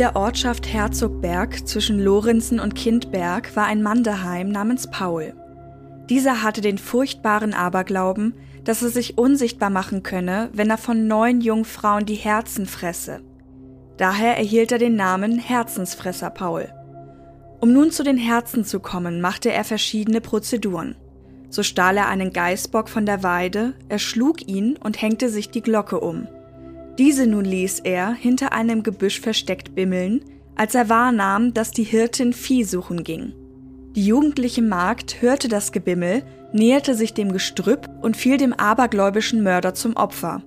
Der Ortschaft Herzogberg zwischen Lorenzen und Kindberg war ein Mann daheim namens Paul. Dieser hatte den furchtbaren Aberglauben, dass er sich unsichtbar machen könne, wenn er von neun Jungfrauen die Herzen fresse. Daher erhielt er den Namen Herzensfresser Paul. Um nun zu den Herzen zu kommen, machte er verschiedene Prozeduren. So stahl er einen Geißbock von der Weide, erschlug ihn und hängte sich die Glocke um. Diese nun ließ er hinter einem Gebüsch versteckt bimmeln, als er wahrnahm, dass die Hirtin Vieh suchen ging. Die jugendliche Magd hörte das Gebimmel, näherte sich dem Gestrüpp und fiel dem abergläubischen Mörder zum Opfer.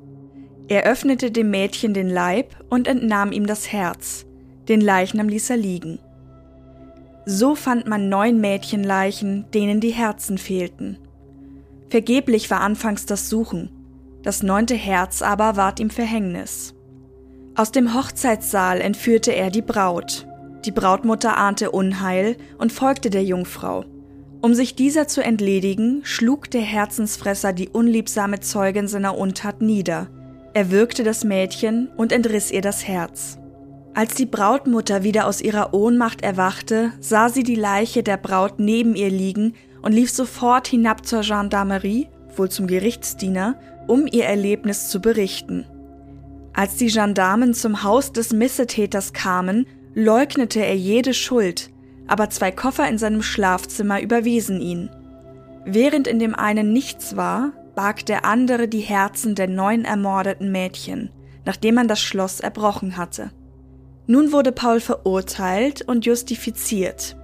Er öffnete dem Mädchen den Leib und entnahm ihm das Herz. Den Leichnam ließ er liegen. So fand man neun Mädchenleichen, denen die Herzen fehlten. Vergeblich war anfangs das Suchen. Das neunte Herz aber ward ihm Verhängnis. Aus dem Hochzeitssaal entführte er die Braut. Die Brautmutter ahnte Unheil und folgte der Jungfrau. Um sich dieser zu entledigen, schlug der Herzensfresser die unliebsame Zeugin seiner Untat nieder. Er würgte das Mädchen und entriss ihr das Herz. Als die Brautmutter wieder aus ihrer Ohnmacht erwachte, sah sie die Leiche der Braut neben ihr liegen und lief sofort hinab zur Gendarmerie, wohl zum Gerichtsdiener, um ihr Erlebnis zu berichten. Als die Gendarmen zum Haus des Missetäters kamen, leugnete er jede Schuld, aber zwei Koffer in seinem Schlafzimmer überwiesen ihn. Während in dem einen nichts war, barg der andere die Herzen der neun ermordeten Mädchen, nachdem man das Schloss erbrochen hatte. Nun wurde Paul verurteilt und justifiziert.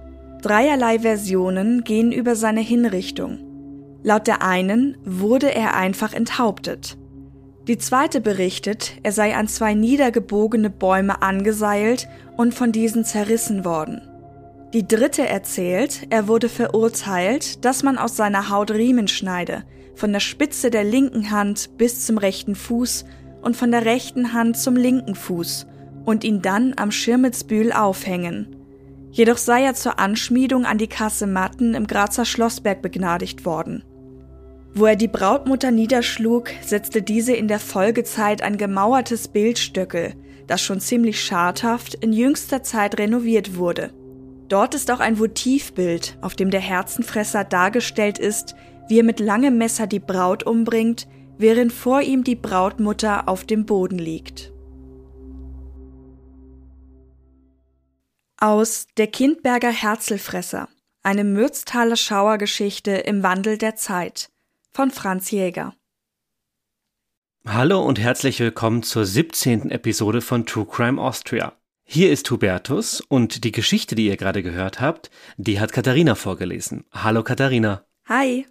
Dreierlei Versionen gehen über seine Hinrichtung. Laut der einen wurde er einfach enthauptet. Die zweite berichtet, er sei an zwei niedergebogene Bäume angeseilt und von diesen zerrissen worden. Die dritte erzählt, er wurde verurteilt, dass man aus seiner Haut Riemen schneide, von der Spitze der linken Hand bis zum rechten Fuß und von der rechten Hand zum linken Fuß und ihn dann am Schirmitzbühl aufhängen. Jedoch sei er zur Anschmiedung an die Matten im Grazer Schlossberg begnadigt worden. Wo er die Brautmutter niederschlug, setzte diese in der Folgezeit ein gemauertes Bildstöckel, das schon ziemlich schadhaft in jüngster Zeit renoviert wurde. Dort ist auch ein Votivbild, auf dem der Herzenfresser dargestellt ist, wie er mit langem Messer die Braut umbringt, während vor ihm die Brautmutter auf dem Boden liegt. Aus Der Kindberger Herzelfresser, eine Mürztaler Schauergeschichte im Wandel der Zeit von Franz Jäger. Hallo und herzlich willkommen zur 17. Episode von True Crime Austria. Hier ist Hubertus und die Geschichte, die ihr gerade gehört habt, die hat Katharina vorgelesen. Hallo Katharina. Hi.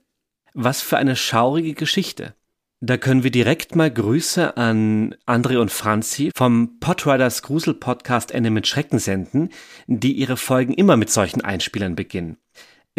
Was für eine schaurige Geschichte. Da können wir direkt mal Grüße an André und Franzi vom Podriders Grusel Podcast Ende mit Schrecken senden, die ihre Folgen immer mit solchen Einspielern beginnen.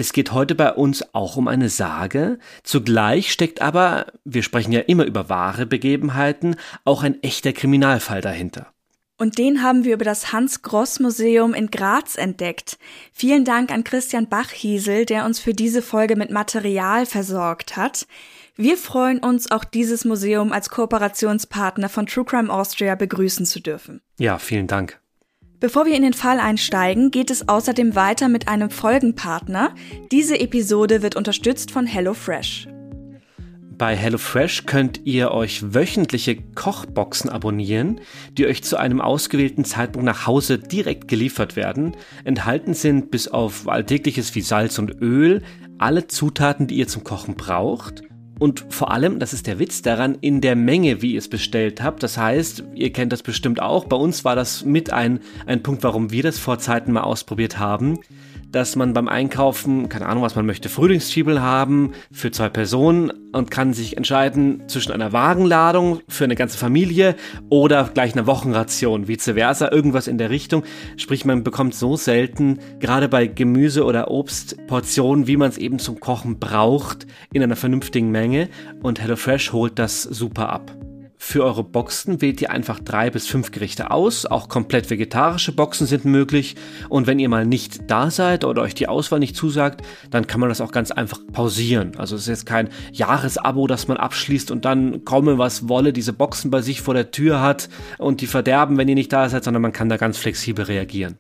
Es geht heute bei uns auch um eine Sage. Zugleich steckt aber, wir sprechen ja immer über wahre Begebenheiten, auch ein echter Kriminalfall dahinter. Und den haben wir über das Hans-Gross-Museum in Graz entdeckt. Vielen Dank an Christian Bachhiesel, der uns für diese Folge mit Material versorgt hat. Wir freuen uns, auch dieses Museum als Kooperationspartner von True Crime Austria begrüßen zu dürfen. Ja, vielen Dank. Bevor wir in den Fall einsteigen, geht es außerdem weiter mit einem Folgenpartner. Diese Episode wird unterstützt von HelloFresh. Bei HelloFresh könnt ihr euch wöchentliche Kochboxen abonnieren, die euch zu einem ausgewählten Zeitpunkt nach Hause direkt geliefert werden. Enthalten sind bis auf Alltägliches wie Salz und Öl alle Zutaten, die ihr zum Kochen braucht und vor allem, das ist der Witz daran, in der Menge, wie ihr es bestellt habt. Das heißt, ihr kennt das bestimmt auch. Bei uns war das mit ein, ein Punkt, warum wir das vor Zeiten mal ausprobiert haben. Dass man beim Einkaufen, keine Ahnung, was man möchte, Frühlingszwiebel haben für zwei Personen und kann sich entscheiden zwischen einer Wagenladung für eine ganze Familie oder gleich einer Wochenration, vice versa, irgendwas in der Richtung. Sprich, man bekommt so selten, gerade bei Gemüse oder Obst, Portionen, wie man es eben zum Kochen braucht, in einer vernünftigen Menge und HelloFresh holt das super ab. Für eure Boxen wählt ihr einfach drei bis fünf Gerichte aus. Auch komplett vegetarische Boxen sind möglich. Und wenn ihr mal nicht da seid oder euch die Auswahl nicht zusagt, dann kann man das auch ganz einfach pausieren. Also es ist jetzt kein Jahresabo, das man abschließt und dann komme was wolle, diese Boxen bei sich vor der Tür hat und die verderben, wenn ihr nicht da seid, sondern man kann da ganz flexibel reagieren.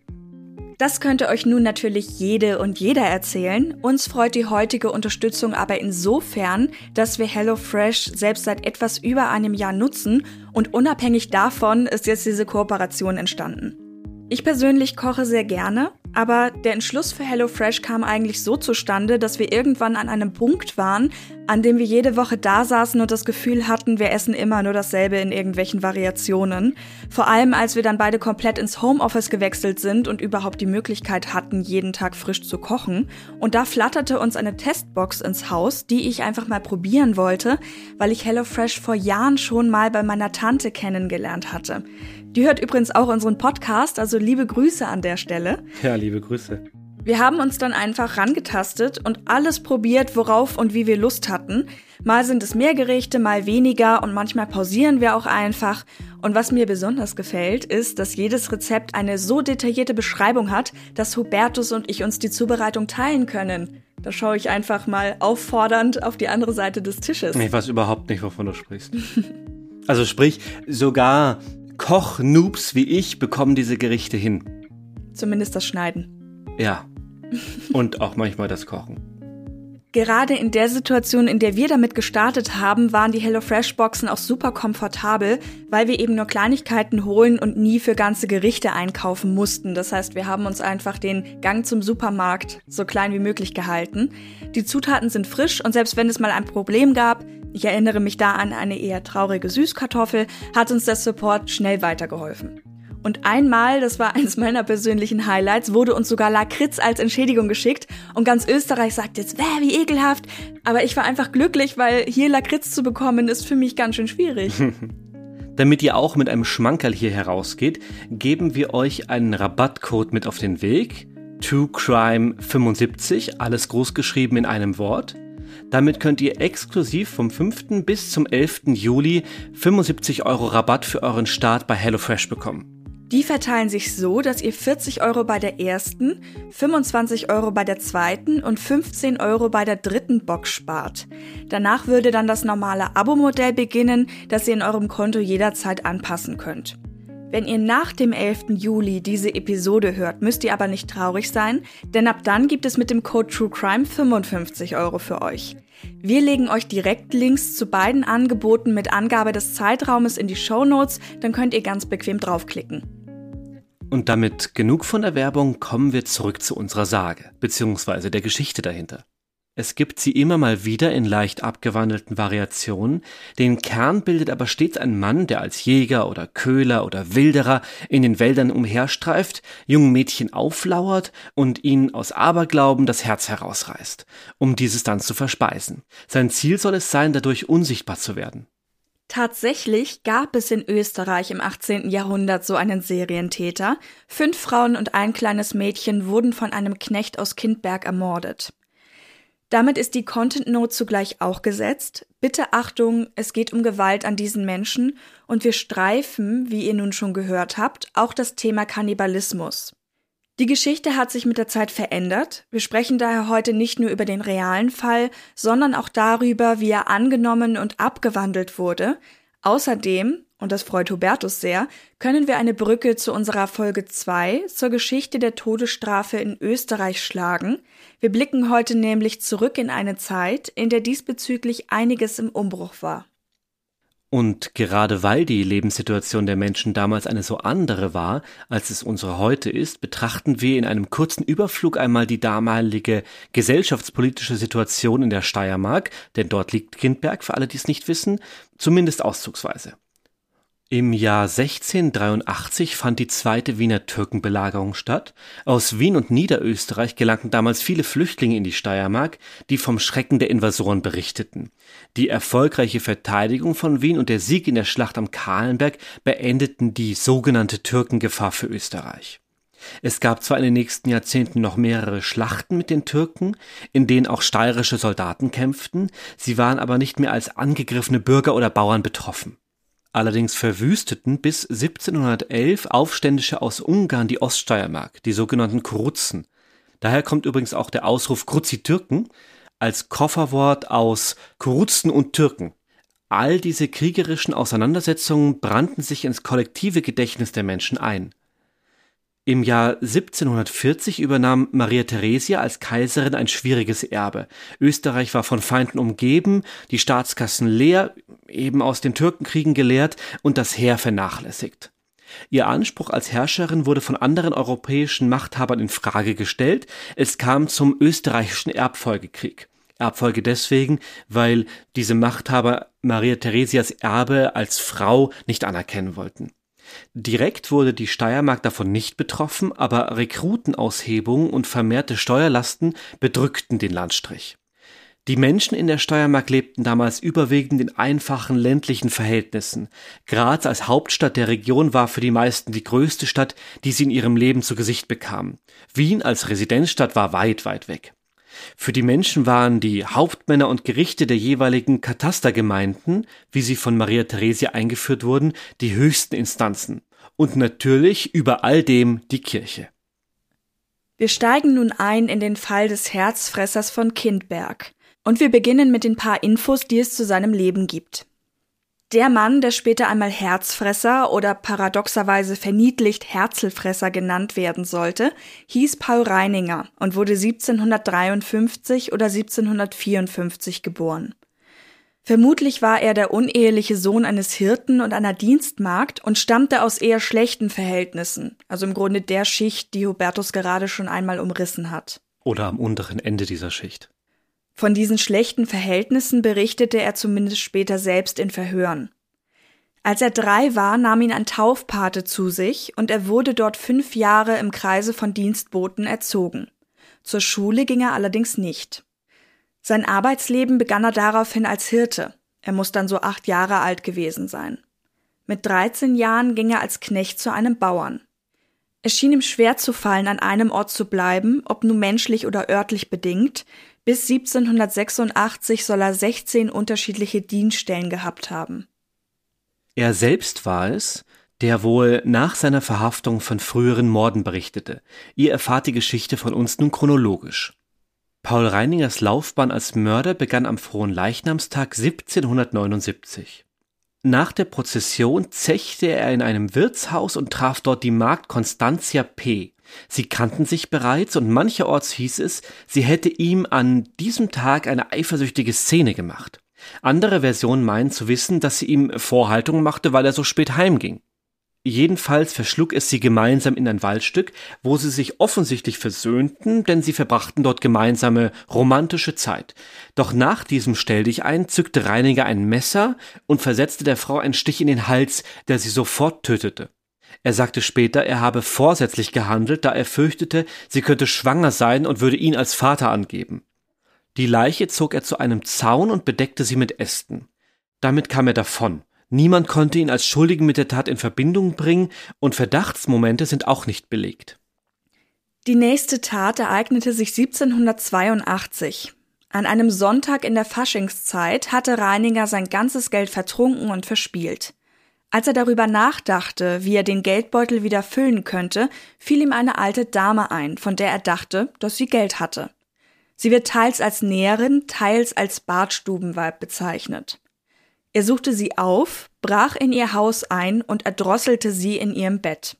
Das könnte euch nun natürlich jede und jeder erzählen. Uns freut die heutige Unterstützung aber insofern, dass wir HelloFresh selbst seit etwas über einem Jahr nutzen und unabhängig davon ist jetzt diese Kooperation entstanden. Ich persönlich koche sehr gerne aber der Entschluss für HelloFresh kam eigentlich so zustande, dass wir irgendwann an einem Punkt waren, an dem wir jede Woche da saßen und das Gefühl hatten, wir essen immer nur dasselbe in irgendwelchen Variationen. Vor allem, als wir dann beide komplett ins Homeoffice gewechselt sind und überhaupt die Möglichkeit hatten, jeden Tag frisch zu kochen. Und da flatterte uns eine Testbox ins Haus, die ich einfach mal probieren wollte, weil ich HelloFresh vor Jahren schon mal bei meiner Tante kennengelernt hatte. Die hört übrigens auch unseren Podcast, also liebe Grüße an der Stelle. Ja, liebe Grüße. Wir haben uns dann einfach rangetastet und alles probiert, worauf und wie wir Lust hatten. Mal sind es mehr Gerichte, mal weniger und manchmal pausieren wir auch einfach. Und was mir besonders gefällt, ist, dass jedes Rezept eine so detaillierte Beschreibung hat, dass Hubertus und ich uns die Zubereitung teilen können. Da schaue ich einfach mal auffordernd auf die andere Seite des Tisches. Ich weiß überhaupt nicht, wovon du sprichst. also sprich, sogar Koch-Noobs wie ich bekommen diese Gerichte hin. Zumindest das Schneiden. Ja. Und auch manchmal das Kochen. Gerade in der Situation, in der wir damit gestartet haben, waren die HelloFresh-Boxen auch super komfortabel, weil wir eben nur Kleinigkeiten holen und nie für ganze Gerichte einkaufen mussten. Das heißt, wir haben uns einfach den Gang zum Supermarkt so klein wie möglich gehalten. Die Zutaten sind frisch und selbst wenn es mal ein Problem gab, ich erinnere mich da an eine eher traurige Süßkartoffel, hat uns der Support schnell weitergeholfen. Und einmal, das war eines meiner persönlichen Highlights, wurde uns sogar Lakritz als Entschädigung geschickt und ganz Österreich sagt jetzt, wäh, wie ekelhaft. Aber ich war einfach glücklich, weil hier Lakritz zu bekommen ist für mich ganz schön schwierig. Damit ihr auch mit einem Schmankerl hier herausgeht, geben wir euch einen Rabattcode mit auf den Weg. TrueCrime75, alles groß geschrieben in einem Wort. Damit könnt ihr exklusiv vom 5. bis zum 11. Juli 75 Euro Rabatt für euren Start bei HelloFresh bekommen. Die verteilen sich so, dass ihr 40 Euro bei der ersten, 25 Euro bei der zweiten und 15 Euro bei der dritten Box spart. Danach würde dann das normale Abo-Modell beginnen, das ihr in eurem Konto jederzeit anpassen könnt. Wenn ihr nach dem 11. Juli diese Episode hört, müsst ihr aber nicht traurig sein, denn ab dann gibt es mit dem Code TrueCrime 55 Euro für euch. Wir legen euch direkt Links zu beiden Angeboten mit Angabe des Zeitraumes in die Show Notes, dann könnt ihr ganz bequem draufklicken. Und damit genug von der Werbung kommen wir zurück zu unserer Sage, beziehungsweise der Geschichte dahinter. Es gibt sie immer mal wieder in leicht abgewandelten Variationen, den Kern bildet aber stets ein Mann, der als Jäger oder Köhler oder Wilderer in den Wäldern umherstreift, jungen Mädchen auflauert und ihnen aus Aberglauben das Herz herausreißt, um dieses dann zu verspeisen. Sein Ziel soll es sein, dadurch unsichtbar zu werden. Tatsächlich gab es in Österreich im 18. Jahrhundert so einen Serientäter. Fünf Frauen und ein kleines Mädchen wurden von einem Knecht aus Kindberg ermordet. Damit ist die Content Note zugleich auch gesetzt. Bitte Achtung, es geht um Gewalt an diesen Menschen und wir streifen, wie ihr nun schon gehört habt, auch das Thema Kannibalismus. Die Geschichte hat sich mit der Zeit verändert. Wir sprechen daher heute nicht nur über den realen Fall, sondern auch darüber, wie er angenommen und abgewandelt wurde. Außerdem, und das freut Hubertus sehr, können wir eine Brücke zu unserer Folge 2 zur Geschichte der Todesstrafe in Österreich schlagen. Wir blicken heute nämlich zurück in eine Zeit, in der diesbezüglich einiges im Umbruch war. Und gerade weil die Lebenssituation der Menschen damals eine so andere war, als es unsere heute ist, betrachten wir in einem kurzen Überflug einmal die damalige gesellschaftspolitische Situation in der Steiermark, denn dort liegt Kindberg, für alle, die es nicht wissen, zumindest auszugsweise. Im Jahr 1683 fand die zweite Wiener Türkenbelagerung statt. Aus Wien und Niederösterreich gelangten damals viele Flüchtlinge in die Steiermark, die vom Schrecken der Invasoren berichteten. Die erfolgreiche Verteidigung von Wien und der Sieg in der Schlacht am Kahlenberg beendeten die sogenannte Türkengefahr für Österreich. Es gab zwar in den nächsten Jahrzehnten noch mehrere Schlachten mit den Türken, in denen auch steirische Soldaten kämpften, sie waren aber nicht mehr als angegriffene Bürger oder Bauern betroffen. Allerdings verwüsteten bis 1711 Aufständische aus Ungarn die Oststeiermark, die sogenannten Krutzen. Daher kommt übrigens auch der Ausruf Kruzi-Türken als Kofferwort aus Krutzen und Türken. All diese kriegerischen Auseinandersetzungen brannten sich ins kollektive Gedächtnis der Menschen ein. Im Jahr 1740 übernahm Maria Theresia als Kaiserin ein schwieriges Erbe. Österreich war von Feinden umgeben, die Staatskassen leer, eben aus den Türkenkriegen geleert und das Heer vernachlässigt. Ihr Anspruch als Herrscherin wurde von anderen europäischen Machthabern in Frage gestellt. Es kam zum österreichischen Erbfolgekrieg. Erbfolge deswegen, weil diese Machthaber Maria Theresias Erbe als Frau nicht anerkennen wollten. Direkt wurde die Steiermark davon nicht betroffen, aber Rekrutenaushebungen und vermehrte Steuerlasten bedrückten den Landstrich. Die Menschen in der Steiermark lebten damals überwiegend in einfachen ländlichen Verhältnissen. Graz als Hauptstadt der Region war für die meisten die größte Stadt, die sie in ihrem Leben zu Gesicht bekamen. Wien als Residenzstadt war weit, weit weg. Für die Menschen waren die Hauptmänner und Gerichte der jeweiligen Katastergemeinden, wie sie von Maria Theresia eingeführt wurden, die höchsten Instanzen. Und natürlich über all dem die Kirche. Wir steigen nun ein in den Fall des Herzfressers von Kindberg. Und wir beginnen mit den paar Infos, die es zu seinem Leben gibt. Der Mann, der später einmal Herzfresser oder paradoxerweise verniedlicht Herzelfresser genannt werden sollte, hieß Paul Reininger und wurde 1753 oder 1754 geboren. Vermutlich war er der uneheliche Sohn eines Hirten und einer Dienstmagd und stammte aus eher schlechten Verhältnissen, also im Grunde der Schicht, die Hubertus gerade schon einmal umrissen hat. Oder am unteren Ende dieser Schicht. Von diesen schlechten Verhältnissen berichtete er zumindest später selbst in Verhören. Als er drei war, nahm ihn ein Taufpate zu sich und er wurde dort fünf Jahre im Kreise von Dienstboten erzogen. Zur Schule ging er allerdings nicht. Sein Arbeitsleben begann er daraufhin als Hirte. Er muss dann so acht Jahre alt gewesen sein. Mit 13 Jahren ging er als Knecht zu einem Bauern. Es schien ihm schwer zu fallen, an einem Ort zu bleiben, ob nun menschlich oder örtlich bedingt, bis 1786 soll er 16 unterschiedliche Dienststellen gehabt haben. Er selbst war es, der wohl nach seiner Verhaftung von früheren Morden berichtete. Ihr erfahrt die Geschichte von uns nun chronologisch. Paul Reiningers Laufbahn als Mörder begann am frohen Leichnamstag 1779. Nach der Prozession zechte er in einem Wirtshaus und traf dort die Magd Constantia P., Sie kannten sich bereits und mancherorts hieß es, sie hätte ihm an diesem Tag eine eifersüchtige Szene gemacht. Andere Versionen meinen zu wissen, dass sie ihm Vorhaltungen machte, weil er so spät heimging. Jedenfalls verschlug es sie gemeinsam in ein Waldstück, wo sie sich offensichtlich versöhnten, denn sie verbrachten dort gemeinsame romantische Zeit. Doch nach diesem Stelldichein zückte Reiniger ein Messer und versetzte der Frau einen Stich in den Hals, der sie sofort tötete. Er sagte später, er habe vorsätzlich gehandelt, da er fürchtete, sie könnte schwanger sein und würde ihn als Vater angeben. Die Leiche zog er zu einem Zaun und bedeckte sie mit Ästen. Damit kam er davon. Niemand konnte ihn als Schuldigen mit der Tat in Verbindung bringen und Verdachtsmomente sind auch nicht belegt. Die nächste Tat ereignete sich 1782. An einem Sonntag in der Faschingszeit hatte Reininger sein ganzes Geld vertrunken und verspielt. Als er darüber nachdachte, wie er den Geldbeutel wieder füllen könnte, fiel ihm eine alte Dame ein, von der er dachte, dass sie Geld hatte. Sie wird teils als Näherin, teils als Badstubenweib bezeichnet. Er suchte sie auf, brach in ihr Haus ein und erdrosselte sie in ihrem Bett.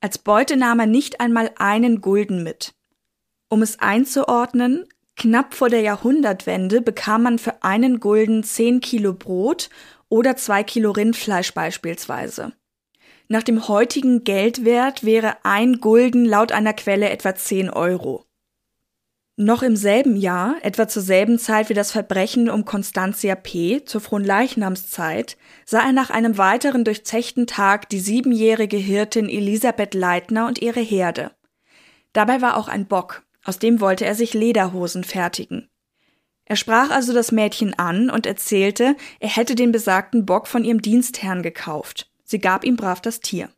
Als Beute nahm er nicht einmal einen Gulden mit. Um es einzuordnen, knapp vor der Jahrhundertwende bekam man für einen Gulden zehn Kilo Brot oder zwei Kilo Rindfleisch beispielsweise. Nach dem heutigen Geldwert wäre ein Gulden laut einer Quelle etwa 10 Euro. Noch im selben Jahr, etwa zur selben Zeit wie das Verbrechen um Constantia P. zur Fronleichnamszeit, sah er nach einem weiteren durchzechten Tag die siebenjährige Hirtin Elisabeth Leitner und ihre Herde. Dabei war auch ein Bock, aus dem wollte er sich Lederhosen fertigen. Er sprach also das Mädchen an und erzählte, er hätte den besagten Bock von ihrem Dienstherrn gekauft. Sie gab ihm brav das Tier.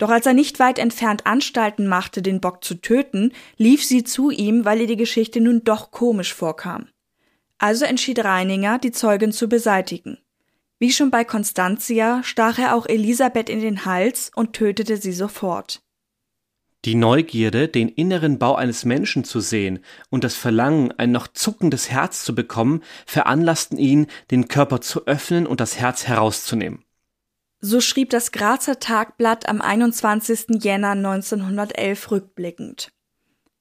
Doch als er nicht weit entfernt Anstalten machte, den Bock zu töten, lief sie zu ihm, weil ihr die Geschichte nun doch komisch vorkam. Also entschied Reininger, die Zeugin zu beseitigen. Wie schon bei Constantia stach er auch Elisabeth in den Hals und tötete sie sofort. Die Neugierde, den inneren Bau eines Menschen zu sehen und das Verlangen, ein noch zuckendes Herz zu bekommen, veranlassten ihn, den Körper zu öffnen und das Herz herauszunehmen. So schrieb das Grazer Tagblatt am 21. Jänner 1911 rückblickend.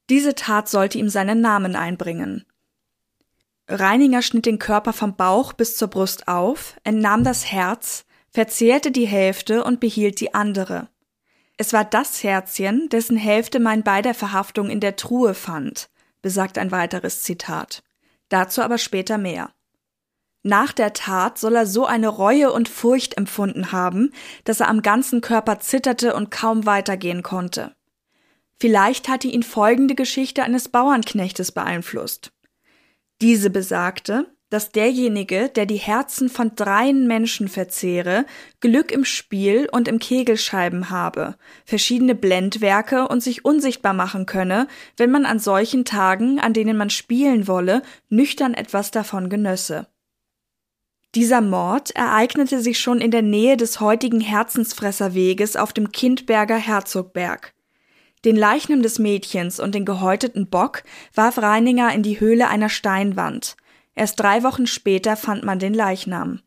Diese Tat sollte ihm seinen Namen einbringen. Reininger schnitt den Körper vom Bauch bis zur Brust auf, entnahm das Herz, verzehrte die Hälfte und behielt die andere. Es war das Herzchen, dessen Hälfte mein bei der Verhaftung in der Truhe fand, besagt ein weiteres Zitat. Dazu aber später mehr. Nach der Tat soll er so eine Reue und Furcht empfunden haben, dass er am ganzen Körper zitterte und kaum weitergehen konnte. Vielleicht hatte ihn folgende Geschichte eines Bauernknechtes beeinflusst. Diese besagte, dass derjenige, der die Herzen von dreien Menschen verzehre, Glück im Spiel und im Kegelscheiben habe, verschiedene Blendwerke und sich unsichtbar machen könne, wenn man an solchen Tagen, an denen man spielen wolle, nüchtern etwas davon genösse. Dieser Mord ereignete sich schon in der Nähe des heutigen Herzensfresserweges auf dem Kindberger Herzogberg. Den Leichnam des Mädchens und den gehäuteten Bock warf Reininger in die Höhle einer Steinwand. Erst drei Wochen später fand man den Leichnam.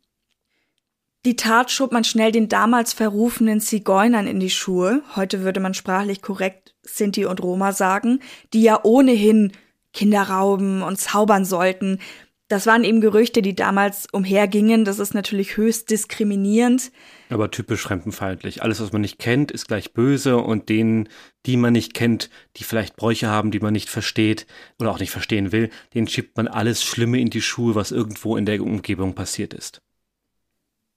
Die Tat schob man schnell den damals verrufenen Zigeunern in die Schuhe, heute würde man sprachlich korrekt Sinti und Roma sagen, die ja ohnehin Kinder rauben und zaubern sollten, das waren eben Gerüchte, die damals umhergingen. Das ist natürlich höchst diskriminierend. Aber typisch fremdenfeindlich. Alles, was man nicht kennt, ist gleich böse und denen, die man nicht kennt, die vielleicht Bräuche haben, die man nicht versteht oder auch nicht verstehen will, denen schiebt man alles Schlimme in die Schuhe, was irgendwo in der Umgebung passiert ist.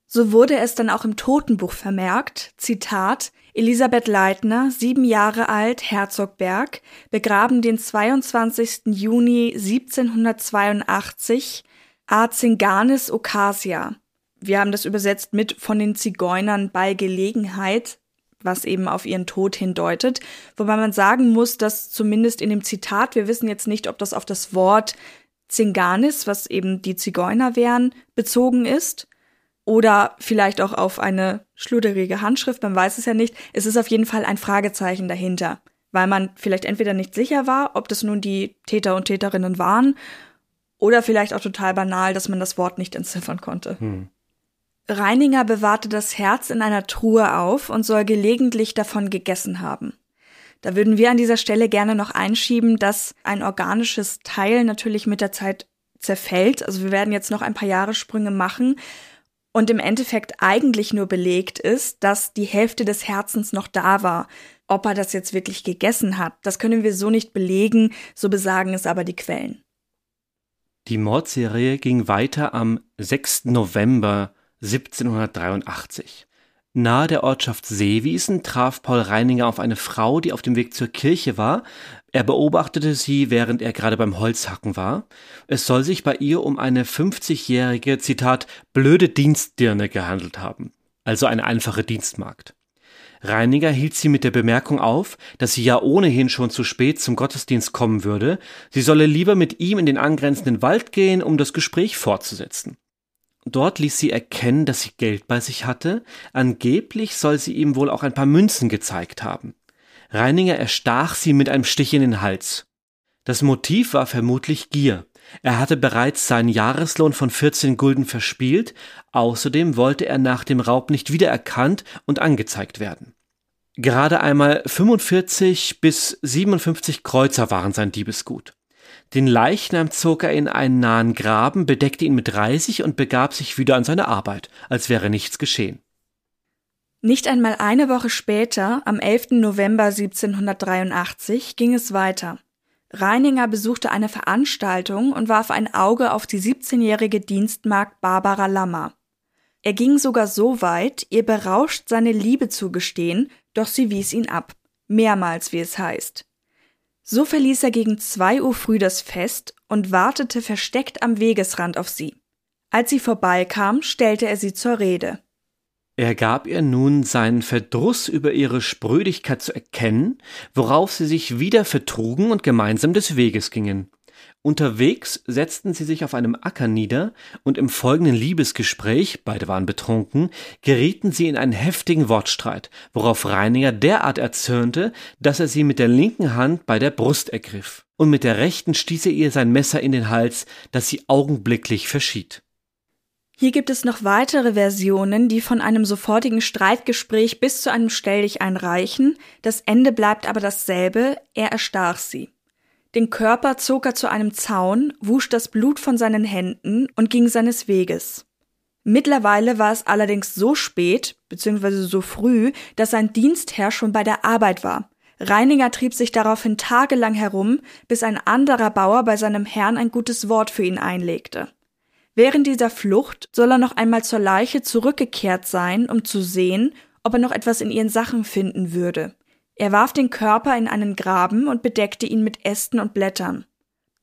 So wurde es dann auch im Totenbuch vermerkt, Zitat, Elisabeth Leitner, sieben Jahre alt, Herzogberg, begraben den 22. Juni 1782, Azinganis Ocasia. Wir haben das übersetzt mit von den Zigeunern bei Gelegenheit, was eben auf ihren Tod hindeutet. Wobei man sagen muss, dass zumindest in dem Zitat, wir wissen jetzt nicht, ob das auf das Wort Zinganis, was eben die Zigeuner wären, bezogen ist oder vielleicht auch auf eine schluderige Handschrift, man weiß es ja nicht. Es ist auf jeden Fall ein Fragezeichen dahinter, weil man vielleicht entweder nicht sicher war, ob das nun die Täter und Täterinnen waren, oder vielleicht auch total banal, dass man das Wort nicht entziffern konnte. Hm. Reininger bewahrte das Herz in einer Truhe auf und soll gelegentlich davon gegessen haben. Da würden wir an dieser Stelle gerne noch einschieben, dass ein organisches Teil natürlich mit der Zeit zerfällt. Also wir werden jetzt noch ein paar Jahressprünge machen und im Endeffekt eigentlich nur belegt ist, dass die Hälfte des Herzens noch da war. Ob er das jetzt wirklich gegessen hat, das können wir so nicht belegen, so besagen es aber die Quellen. Die Mordserie ging weiter am 6. November 1783. Nahe der Ortschaft Seewiesen traf Paul Reininger auf eine Frau, die auf dem Weg zur Kirche war. Er beobachtete sie, während er gerade beim Holzhacken war. Es soll sich bei ihr um eine 50-jährige, Zitat, blöde Dienstdirne gehandelt haben. Also eine einfache Dienstmagd. Reiniger hielt sie mit der Bemerkung auf, dass sie ja ohnehin schon zu spät zum Gottesdienst kommen würde, sie solle lieber mit ihm in den angrenzenden Wald gehen, um das Gespräch fortzusetzen. Dort ließ sie erkennen, dass sie Geld bei sich hatte, angeblich soll sie ihm wohl auch ein paar Münzen gezeigt haben. Reininger erstach sie mit einem Stich in den Hals. Das Motiv war vermutlich Gier. Er hatte bereits seinen Jahreslohn von 14 Gulden verspielt, außerdem wollte er nach dem Raub nicht wiedererkannt und angezeigt werden. Gerade einmal 45 bis 57 Kreuzer waren sein Diebesgut. Den Leichnam zog er in einen nahen Graben, bedeckte ihn mit Reisig und begab sich wieder an seine Arbeit, als wäre nichts geschehen. Nicht einmal eine Woche später, am 11. November 1783, ging es weiter. Reininger besuchte eine Veranstaltung und warf ein Auge auf die 17-jährige Dienstmagd Barbara Lammer. Er ging sogar so weit, ihr berauscht seine Liebe zu gestehen, doch sie wies ihn ab. Mehrmals, wie es heißt. So verließ er gegen zwei Uhr früh das Fest und wartete versteckt am Wegesrand auf sie. Als sie vorbeikam, stellte er sie zur Rede. Er gab ihr nun seinen Verdruss über ihre Sprödigkeit zu erkennen, worauf sie sich wieder vertrugen und gemeinsam des Weges gingen. Unterwegs setzten sie sich auf einem Acker nieder, und im folgenden Liebesgespräch, beide waren betrunken, gerieten sie in einen heftigen Wortstreit, worauf Reiniger derart erzürnte, dass er sie mit der linken Hand bei der Brust ergriff, und mit der rechten stieß er ihr sein Messer in den Hals, dass sie augenblicklich verschied. Hier gibt es noch weitere Versionen, die von einem sofortigen Streitgespräch bis zu einem Stelldichein reichen. Das Ende bleibt aber dasselbe, er erstach sie. Den Körper zog er zu einem Zaun, wusch das Blut von seinen Händen und ging seines Weges. Mittlerweile war es allerdings so spät, beziehungsweise so früh, dass sein Dienstherr schon bei der Arbeit war. Reininger trieb sich daraufhin tagelang herum, bis ein anderer Bauer bei seinem Herrn ein gutes Wort für ihn einlegte. Während dieser Flucht soll er noch einmal zur Leiche zurückgekehrt sein, um zu sehen, ob er noch etwas in ihren Sachen finden würde. Er warf den Körper in einen Graben und bedeckte ihn mit Ästen und Blättern.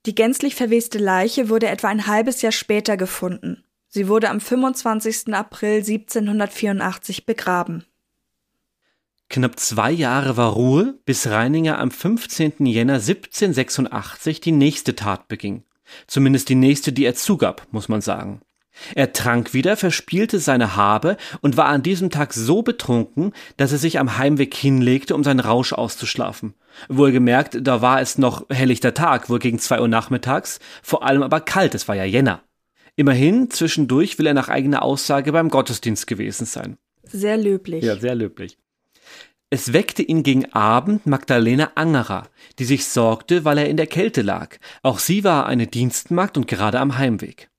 Die gänzlich verweste Leiche wurde etwa ein halbes Jahr später gefunden. Sie wurde am 25. April 1784 begraben. Knapp zwei Jahre war Ruhe, bis Reininger am 15. Jänner 1786 die nächste Tat beging. Zumindest die nächste, die er zugab, muss man sagen. Er trank wieder, verspielte seine Habe und war an diesem Tag so betrunken, dass er sich am Heimweg hinlegte, um seinen Rausch auszuschlafen. Wohlgemerkt, da war es noch helllichter Tag, wohl gegen zwei Uhr nachmittags, vor allem aber kalt, es war ja Jänner. Immerhin, zwischendurch will er nach eigener Aussage beim Gottesdienst gewesen sein. Sehr löblich. Ja, sehr löblich. Es weckte ihn gegen Abend Magdalena Angerer, die sich sorgte, weil er in der Kälte lag. Auch sie war eine Dienstmagd und gerade am Heimweg.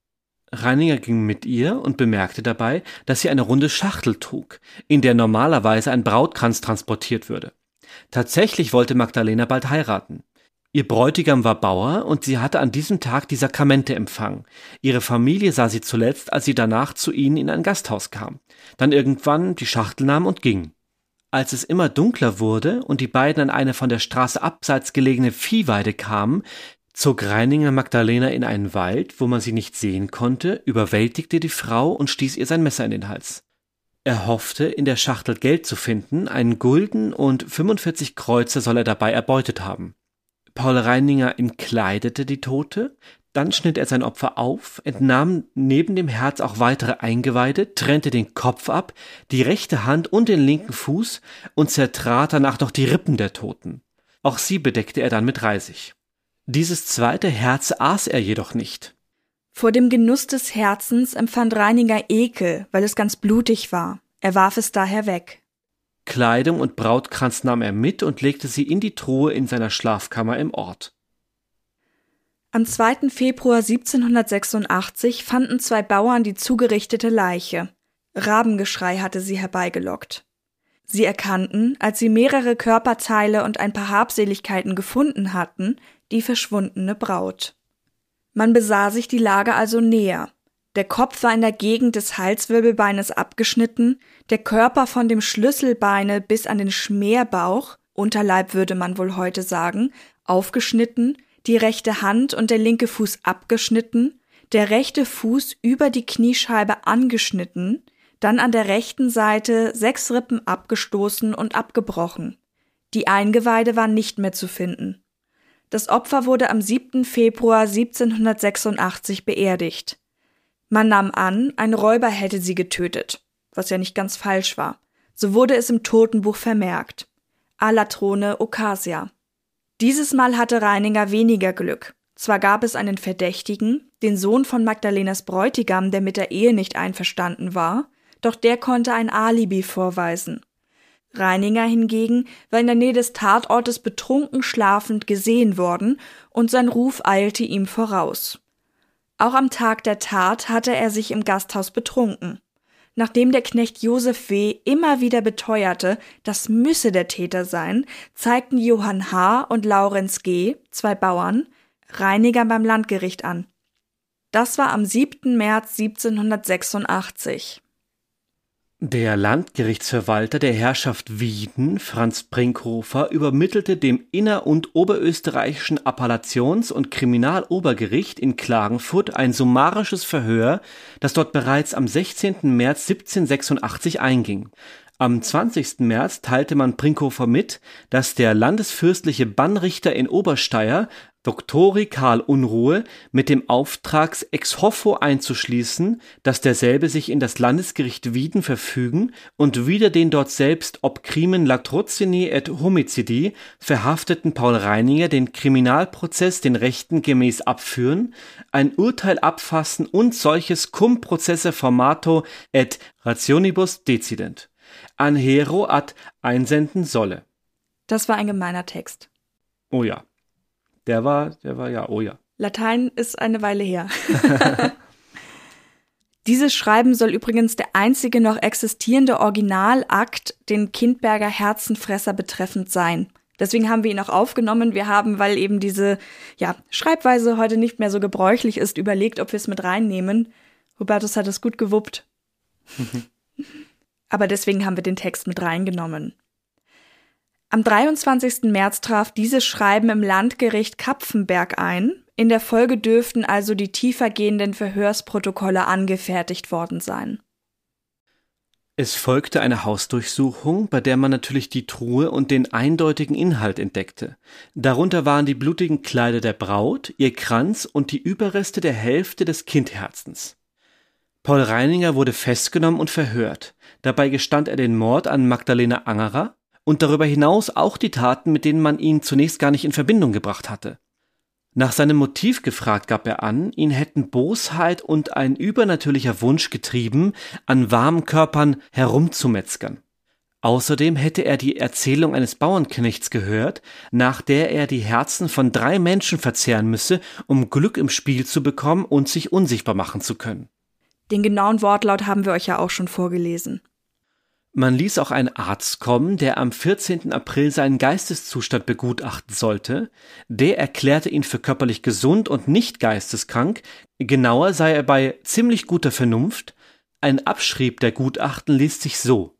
Reininger ging mit ihr und bemerkte dabei, dass sie eine runde Schachtel trug, in der normalerweise ein Brautkranz transportiert würde. Tatsächlich wollte Magdalena bald heiraten. Ihr Bräutigam war Bauer und sie hatte an diesem Tag die Sakramente empfangen. Ihre Familie sah sie zuletzt, als sie danach zu ihnen in ein Gasthaus kam. Dann irgendwann die Schachtel nahm und ging. Als es immer dunkler wurde und die beiden an eine von der Straße abseits gelegene Viehweide kamen, zog Reininger Magdalena in einen Wald, wo man sie nicht sehen konnte, überwältigte die Frau und stieß ihr sein Messer in den Hals. Er hoffte, in der Schachtel Geld zu finden, einen Gulden und 45 Kreuze soll er dabei erbeutet haben. Paul Reininger entkleidete die Tote, dann schnitt er sein Opfer auf, entnahm neben dem Herz auch weitere Eingeweide, trennte den Kopf ab, die rechte Hand und den linken Fuß und zertrat danach noch die Rippen der Toten. Auch sie bedeckte er dann mit Reisig. Dieses zweite Herz aß er jedoch nicht. Vor dem Genuss des Herzens empfand Reiniger Ekel, weil es ganz blutig war. Er warf es daher weg. Kleidung und Brautkranz nahm er mit und legte sie in die Truhe in seiner Schlafkammer im Ort. Am 2. Februar 1786 fanden zwei Bauern die zugerichtete Leiche. Rabengeschrei hatte sie herbeigelockt. Sie erkannten, als sie mehrere Körperteile und ein paar Habseligkeiten gefunden hatten, die verschwundene Braut. Man besah sich die Lage also näher. Der Kopf war in der Gegend des Halswirbelbeines abgeschnitten, der Körper von dem Schlüsselbeine bis an den Schmerbauch, Unterleib würde man wohl heute sagen, aufgeschnitten, die rechte Hand und der linke Fuß abgeschnitten, der rechte Fuß über die Kniescheibe angeschnitten, dann an der rechten Seite sechs Rippen abgestoßen und abgebrochen. Die Eingeweide waren nicht mehr zu finden. Das Opfer wurde am 7. Februar 1786 beerdigt. Man nahm an, ein Räuber hätte sie getötet, was ja nicht ganz falsch war. So wurde es im Totenbuch vermerkt. Alatrone Ocasia. Dieses Mal hatte Reininger weniger Glück. Zwar gab es einen Verdächtigen, den Sohn von Magdalenas Bräutigam, der mit der Ehe nicht einverstanden war, doch der konnte ein Alibi vorweisen. Reininger hingegen war in der Nähe des Tatortes betrunken schlafend gesehen worden und sein Ruf eilte ihm voraus. Auch am Tag der Tat hatte er sich im Gasthaus betrunken. Nachdem der Knecht Josef W. immer wieder beteuerte, das müsse der Täter sein, zeigten Johann H. und Laurenz G., zwei Bauern, Reiniger beim Landgericht an. Das war am 7. März 1786. Der Landgerichtsverwalter der Herrschaft Wieden, Franz Brinkhofer, übermittelte dem inner- und oberösterreichischen Appellations- und Kriminalobergericht in Klagenfurt ein summarisches Verhör, das dort bereits am 16. März 1786 einging. Am 20. März teilte man Brinkhofer mit, dass der landesfürstliche Bannrichter in Obersteier Doktori Karl Unruhe mit dem Auftrag ex hoffo einzuschließen, dass derselbe sich in das Landesgericht Wieden verfügen und wieder den dort selbst ob crimen latrocini et homicidi verhafteten Paul Reininger den Kriminalprozess den Rechten gemäß abführen, ein Urteil abfassen und solches cum processe formato et rationibus decident an hero ad einsenden solle. Das war ein gemeiner Text. Oh ja. Der war, der war ja, oh ja. Latein ist eine Weile her. Dieses Schreiben soll übrigens der einzige noch existierende Originalakt den Kindberger Herzenfresser betreffend sein. Deswegen haben wir ihn auch aufgenommen. Wir haben, weil eben diese ja, Schreibweise heute nicht mehr so gebräuchlich ist, überlegt, ob wir es mit reinnehmen. Hubertus hat es gut gewuppt. Aber deswegen haben wir den Text mit reingenommen. Am 23. März traf dieses Schreiben im Landgericht Kapfenberg ein. In der Folge dürften also die tiefergehenden Verhörsprotokolle angefertigt worden sein. Es folgte eine Hausdurchsuchung, bei der man natürlich die Truhe und den eindeutigen Inhalt entdeckte. Darunter waren die blutigen Kleider der Braut, ihr Kranz und die Überreste der Hälfte des Kindherzens. Paul Reininger wurde festgenommen und verhört. Dabei gestand er den Mord an Magdalena Angerer, und darüber hinaus auch die Taten, mit denen man ihn zunächst gar nicht in Verbindung gebracht hatte. Nach seinem Motiv gefragt gab er an, ihn hätten Bosheit und ein übernatürlicher Wunsch getrieben, an warmen Körpern herumzumetzgern. Außerdem hätte er die Erzählung eines Bauernknechts gehört, nach der er die Herzen von drei Menschen verzehren müsse, um Glück im Spiel zu bekommen und sich unsichtbar machen zu können. Den genauen Wortlaut haben wir euch ja auch schon vorgelesen. Man ließ auch einen Arzt kommen, der am 14. April seinen Geisteszustand begutachten sollte. Der erklärte ihn für körperlich gesund und nicht geisteskrank. Genauer sei er bei ziemlich guter Vernunft. Ein Abschrieb der Gutachten liest sich so.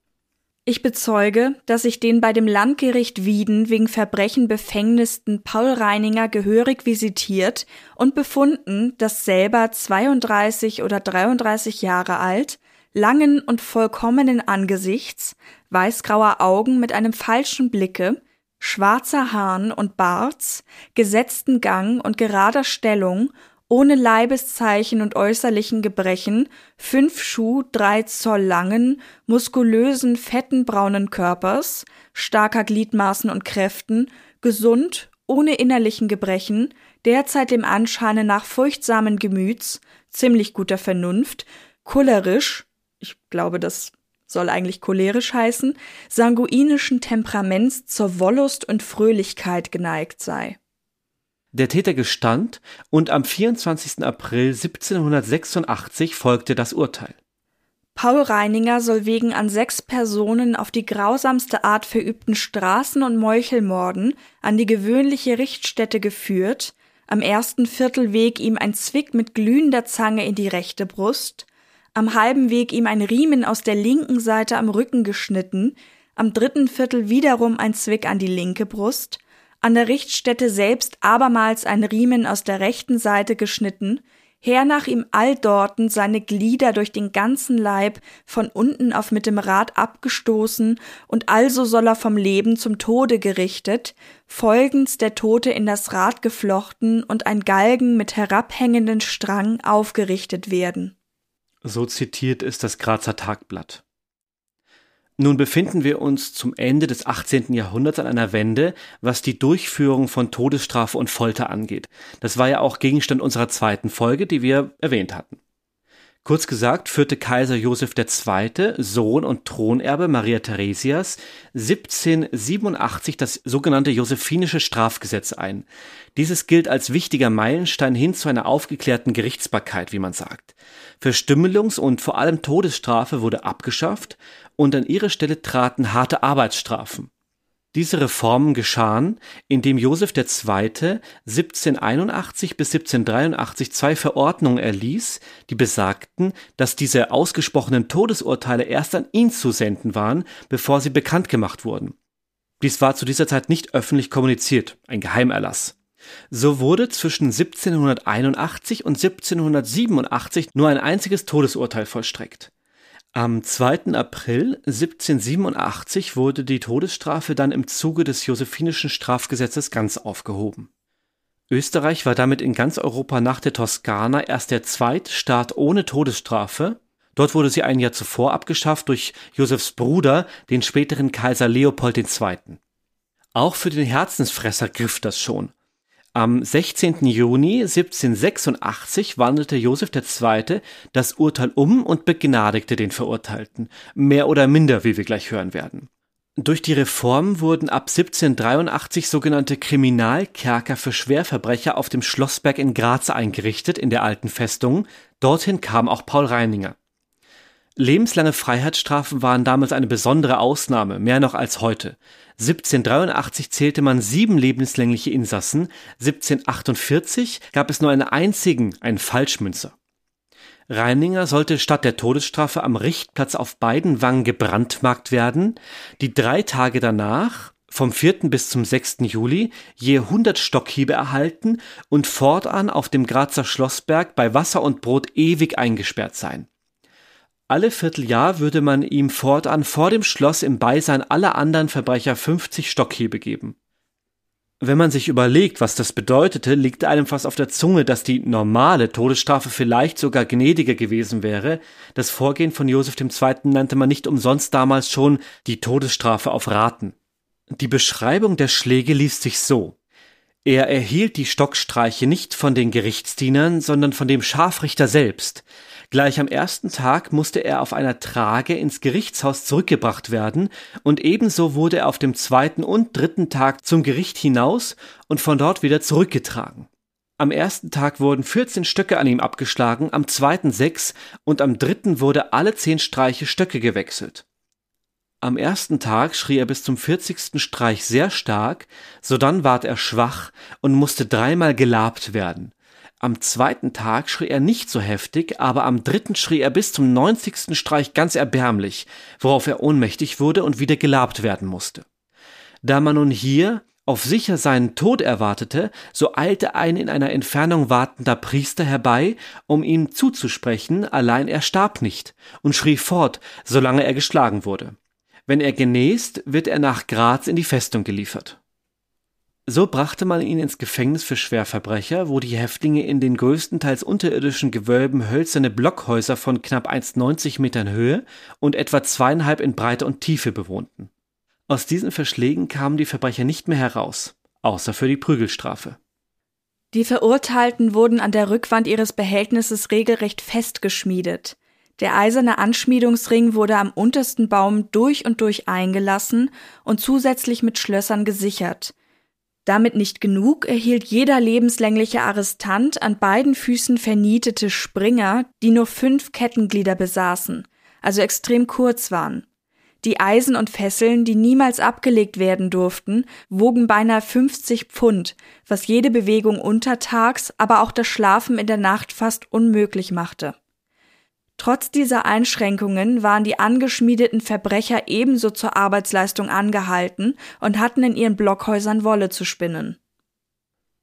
Ich bezeuge, dass ich den bei dem Landgericht Wieden wegen Verbrechen befängnisten Paul Reininger gehörig visitiert und befunden, dass selber 32 oder 33 Jahre alt, langen und vollkommenen Angesichts, weißgrauer Augen mit einem falschen Blicke, schwarzer Haaren und Barts, gesetzten Gang und gerader Stellung, ohne Leibeszeichen und äußerlichen Gebrechen, fünf Schuh, drei Zoll langen, muskulösen, fetten braunen Körpers, starker Gliedmaßen und Kräften, gesund, ohne innerlichen Gebrechen, derzeit dem Anscheine nach furchtsamen Gemüts, ziemlich guter Vernunft, kullerisch, glaube, das soll eigentlich cholerisch heißen, sanguinischen Temperaments zur Wollust und Fröhlichkeit geneigt sei. Der Täter gestand und am 24. April 1786 folgte das Urteil. Paul Reininger soll wegen an sechs Personen auf die grausamste Art verübten Straßen- und Meuchelmorden an die gewöhnliche Richtstätte geführt, am ersten Viertelweg ihm ein Zwick mit glühender Zange in die rechte Brust, am halben Weg ihm ein Riemen aus der linken Seite am Rücken geschnitten, am dritten Viertel wiederum ein Zwick an die linke Brust, an der Richtstätte selbst abermals ein Riemen aus der rechten Seite geschnitten, hernach ihm alldorten seine Glieder durch den ganzen Leib von unten auf mit dem Rad abgestoßen, und also soll er vom Leben zum Tode gerichtet, folgens der Tote in das Rad geflochten und ein Galgen mit herabhängenden Strang aufgerichtet werden. So zitiert es das Grazer Tagblatt. Nun befinden wir uns zum Ende des 18. Jahrhunderts an einer Wende, was die Durchführung von Todesstrafe und Folter angeht. Das war ja auch Gegenstand unserer zweiten Folge, die wir erwähnt hatten. Kurz gesagt führte Kaiser Joseph II., Sohn und Thronerbe Maria Theresias, 1787 das sogenannte Josephinische Strafgesetz ein. Dieses gilt als wichtiger Meilenstein hin zu einer aufgeklärten Gerichtsbarkeit, wie man sagt. Verstümmelungs- und vor allem Todesstrafe wurde abgeschafft und an ihre Stelle traten harte Arbeitsstrafen. Diese Reformen geschahen, indem Joseph II. 1781 bis 1783 zwei Verordnungen erließ, die besagten, dass diese ausgesprochenen Todesurteile erst an ihn zu senden waren, bevor sie bekannt gemacht wurden. Dies war zu dieser Zeit nicht öffentlich kommuniziert, ein Geheimerlass. So wurde zwischen 1781 und 1787 nur ein einziges Todesurteil vollstreckt. Am 2. April 1787 wurde die Todesstrafe dann im Zuge des Josephinischen Strafgesetzes ganz aufgehoben. Österreich war damit in ganz Europa nach der Toskana erst der zweite Staat ohne Todesstrafe. Dort wurde sie ein Jahr zuvor abgeschafft durch Josefs Bruder, den späteren Kaiser Leopold II. Auch für den Herzensfresser griff das schon. Am 16. Juni 1786 wandelte Joseph II. das Urteil um und begnadigte den Verurteilten, mehr oder minder, wie wir gleich hören werden. Durch die Reform wurden ab 1783 sogenannte Kriminalkerker für Schwerverbrecher auf dem Schlossberg in Graz eingerichtet, in der alten Festung. Dorthin kam auch Paul Reininger. Lebenslange Freiheitsstrafen waren damals eine besondere Ausnahme, mehr noch als heute. 1783 zählte man sieben lebenslängliche Insassen, 1748 gab es nur einen einzigen, einen Falschmünzer. Reininger sollte statt der Todesstrafe am Richtplatz auf beiden Wangen gebrandmarkt werden, die drei Tage danach, vom 4. bis zum 6. Juli, je 100 Stockhiebe erhalten und fortan auf dem Grazer Schlossberg bei Wasser und Brot ewig eingesperrt sein. Alle Vierteljahr würde man ihm fortan vor dem Schloss im Beisein aller anderen Verbrecher 50 Stockhiebe geben. Wenn man sich überlegt, was das bedeutete, liegt einem fast auf der Zunge, dass die normale Todesstrafe vielleicht sogar gnädiger gewesen wäre. Das Vorgehen von Joseph II. nannte man nicht umsonst damals schon die Todesstrafe auf Raten. Die Beschreibung der Schläge liest sich so. Er erhielt die Stockstreiche nicht von den Gerichtsdienern, sondern von dem Scharfrichter selbst. Gleich am ersten Tag musste er auf einer Trage ins Gerichtshaus zurückgebracht werden, und ebenso wurde er auf dem zweiten und dritten Tag zum Gericht hinaus und von dort wieder zurückgetragen. Am ersten Tag wurden 14 Stöcke an ihm abgeschlagen, am zweiten sechs und am dritten wurde alle zehn Streiche Stöcke gewechselt. Am ersten Tag schrie er bis zum vierzigsten Streich sehr stark, sodann ward er schwach und musste dreimal gelabt werden. Am zweiten Tag schrie er nicht so heftig, aber am dritten schrie er bis zum neunzigsten Streich ganz erbärmlich, worauf er ohnmächtig wurde und wieder gelabt werden musste. Da man nun hier auf sicher seinen Tod erwartete, so eilte ein in einer Entfernung wartender Priester herbei, um ihm zuzusprechen, allein er starb nicht, und schrie fort, solange er geschlagen wurde. Wenn er genäst, wird er nach Graz in die Festung geliefert. So brachte man ihn ins Gefängnis für Schwerverbrecher, wo die Häftlinge in den größtenteils unterirdischen Gewölben hölzerne Blockhäuser von knapp 1,90 Metern Höhe und etwa zweieinhalb in Breite und Tiefe bewohnten. Aus diesen Verschlägen kamen die Verbrecher nicht mehr heraus, außer für die Prügelstrafe. Die Verurteilten wurden an der Rückwand ihres Behältnisses regelrecht festgeschmiedet. Der eiserne Anschmiedungsring wurde am untersten Baum durch und durch eingelassen und zusätzlich mit Schlössern gesichert, damit nicht genug erhielt jeder lebenslängliche Arrestant an beiden Füßen vernietete Springer, die nur fünf Kettenglieder besaßen, also extrem kurz waren. Die Eisen und Fesseln, die niemals abgelegt werden durften, wogen beinahe 50 Pfund, was jede Bewegung untertags, aber auch das Schlafen in der Nacht fast unmöglich machte. Trotz dieser Einschränkungen waren die angeschmiedeten Verbrecher ebenso zur Arbeitsleistung angehalten und hatten in ihren Blockhäusern Wolle zu spinnen.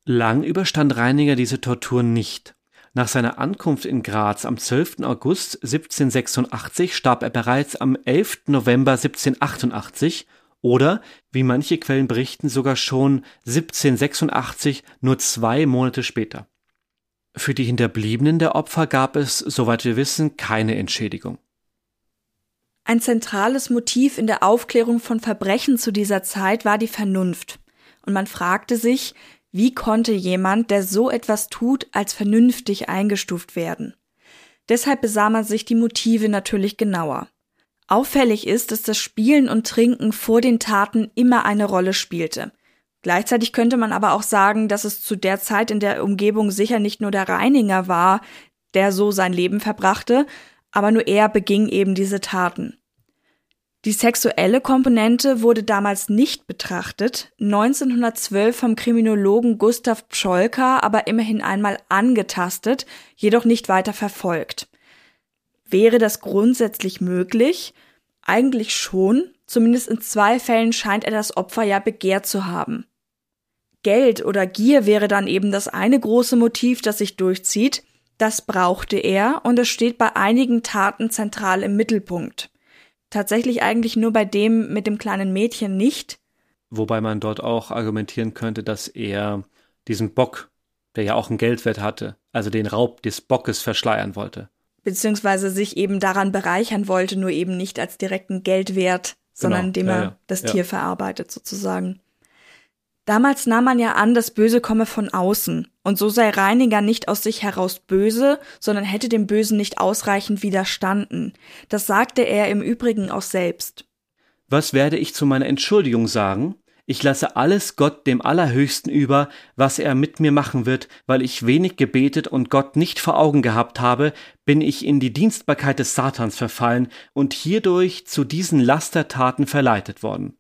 Lang überstand Reiniger diese Tortur nicht. Nach seiner Ankunft in Graz am 12. August 1786 starb er bereits am 11. November 1788 oder, wie manche Quellen berichten, sogar schon 1786, nur zwei Monate später. Für die Hinterbliebenen der Opfer gab es, soweit wir wissen, keine Entschädigung. Ein zentrales Motiv in der Aufklärung von Verbrechen zu dieser Zeit war die Vernunft. Und man fragte sich, wie konnte jemand, der so etwas tut, als vernünftig eingestuft werden? Deshalb besah man sich die Motive natürlich genauer. Auffällig ist, dass das Spielen und Trinken vor den Taten immer eine Rolle spielte. Gleichzeitig könnte man aber auch sagen, dass es zu der Zeit in der Umgebung sicher nicht nur der Reininger war, der so sein Leben verbrachte, aber nur er beging eben diese Taten. Die sexuelle Komponente wurde damals nicht betrachtet, 1912 vom Kriminologen Gustav Pscholka aber immerhin einmal angetastet, jedoch nicht weiter verfolgt. Wäre das grundsätzlich möglich? Eigentlich schon, zumindest in zwei Fällen scheint er das Opfer ja begehrt zu haben. Geld oder Gier wäre dann eben das eine große Motiv, das sich durchzieht, das brauchte er und es steht bei einigen Taten zentral im Mittelpunkt. Tatsächlich eigentlich nur bei dem mit dem kleinen Mädchen nicht. Wobei man dort auch argumentieren könnte, dass er diesen Bock, der ja auch einen Geldwert hatte, also den Raub des Bockes verschleiern wollte. Beziehungsweise sich eben daran bereichern wollte, nur eben nicht als direkten Geldwert, sondern genau. indem er ja, ja. das ja. Tier verarbeitet sozusagen. Damals nahm man ja an, das Böse komme von außen, und so sei Reiniger nicht aus sich heraus böse, sondern hätte dem Bösen nicht ausreichend widerstanden. Das sagte er im Übrigen auch selbst. Was werde ich zu meiner Entschuldigung sagen? Ich lasse alles Gott dem Allerhöchsten über, was er mit mir machen wird, weil ich wenig gebetet und Gott nicht vor Augen gehabt habe, bin ich in die Dienstbarkeit des Satans verfallen und hierdurch zu diesen Lastertaten verleitet worden.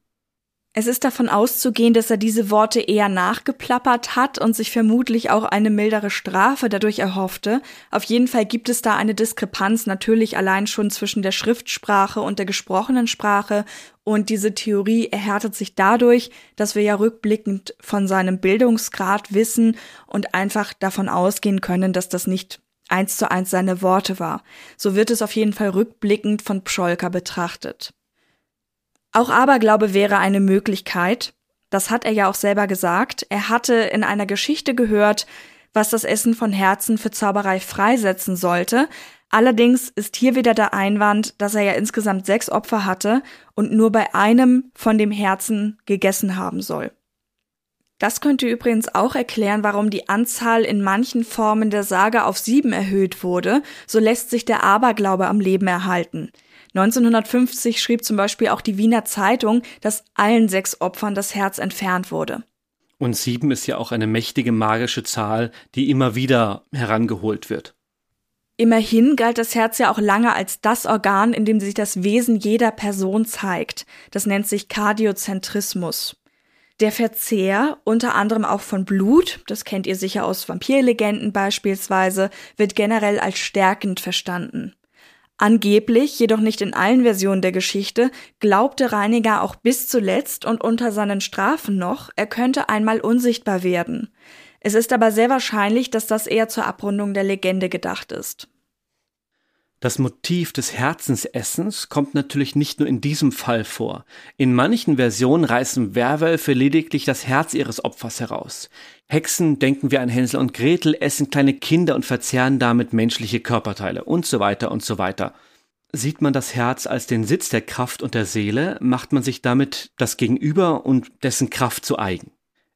Es ist davon auszugehen, dass er diese Worte eher nachgeplappert hat und sich vermutlich auch eine mildere Strafe dadurch erhoffte. Auf jeden Fall gibt es da eine Diskrepanz natürlich allein schon zwischen der Schriftsprache und der gesprochenen Sprache und diese Theorie erhärtet sich dadurch, dass wir ja rückblickend von seinem Bildungsgrad wissen und einfach davon ausgehen können, dass das nicht eins zu eins seine Worte war. So wird es auf jeden Fall rückblickend von Pscholka betrachtet. Auch Aberglaube wäre eine Möglichkeit. Das hat er ja auch selber gesagt. Er hatte in einer Geschichte gehört, was das Essen von Herzen für Zauberei freisetzen sollte. Allerdings ist hier wieder der Einwand, dass er ja insgesamt sechs Opfer hatte und nur bei einem von dem Herzen gegessen haben soll. Das könnte übrigens auch erklären, warum die Anzahl in manchen Formen der Sage auf sieben erhöht wurde, so lässt sich der Aberglaube am Leben erhalten. 1950 schrieb zum Beispiel auch die Wiener Zeitung, dass allen sechs Opfern das Herz entfernt wurde. Und sieben ist ja auch eine mächtige magische Zahl, die immer wieder herangeholt wird. Immerhin galt das Herz ja auch lange als das Organ, in dem sich das Wesen jeder Person zeigt. Das nennt sich Kardiozentrismus. Der Verzehr, unter anderem auch von Blut, das kennt ihr sicher aus Vampirlegenden beispielsweise, wird generell als stärkend verstanden. Angeblich, jedoch nicht in allen Versionen der Geschichte, glaubte Reiniger auch bis zuletzt und unter seinen Strafen noch, er könnte einmal unsichtbar werden. Es ist aber sehr wahrscheinlich, dass das eher zur Abrundung der Legende gedacht ist. Das Motiv des Herzensessens kommt natürlich nicht nur in diesem Fall vor. In manchen Versionen reißen Werwölfe lediglich das Herz ihres Opfers heraus. Hexen, denken wir an Hänsel und Gretel, essen kleine Kinder und verzehren damit menschliche Körperteile und so weiter und so weiter. Sieht man das Herz als den Sitz der Kraft und der Seele, macht man sich damit das Gegenüber und dessen Kraft zu eigen.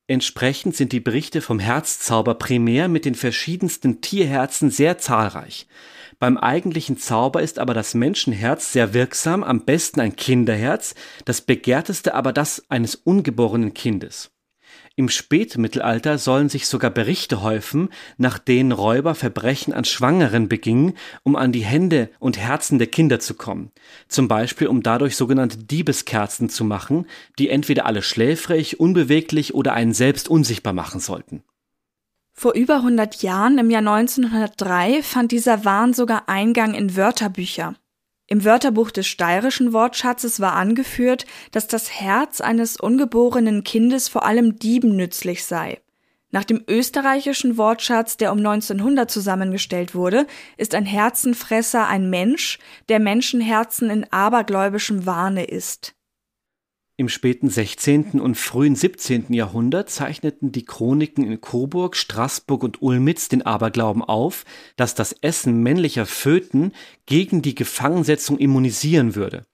Entsprechend sind die Berichte vom Herzzauber primär mit den verschiedensten Tierherzen sehr zahlreich. Beim eigentlichen Zauber ist aber das Menschenherz sehr wirksam, am besten ein Kinderherz, das begehrteste aber das eines ungeborenen Kindes. Im Spätmittelalter sollen sich sogar Berichte häufen, nach denen Räuber Verbrechen an Schwangeren begingen, um an die Hände und Herzen der Kinder zu kommen. Zum Beispiel, um dadurch sogenannte Diebeskerzen zu machen, die entweder alle schläfrig, unbeweglich oder einen selbst unsichtbar machen sollten. Vor über 100 Jahren, im Jahr 1903, fand dieser Wahn sogar Eingang in Wörterbücher. Im Wörterbuch des steirischen Wortschatzes war angeführt, dass das Herz eines ungeborenen Kindes vor allem Dieben nützlich sei. Nach dem österreichischen Wortschatz, der um 1900 zusammengestellt wurde, ist ein Herzenfresser ein Mensch, der Menschenherzen in abergläubischem Wahne ist. Im späten 16. und frühen 17. Jahrhundert zeichneten die Chroniken in Coburg, Straßburg und Ulmitz den Aberglauben auf, dass das Essen männlicher Föten gegen die Gefangensetzung immunisieren würde.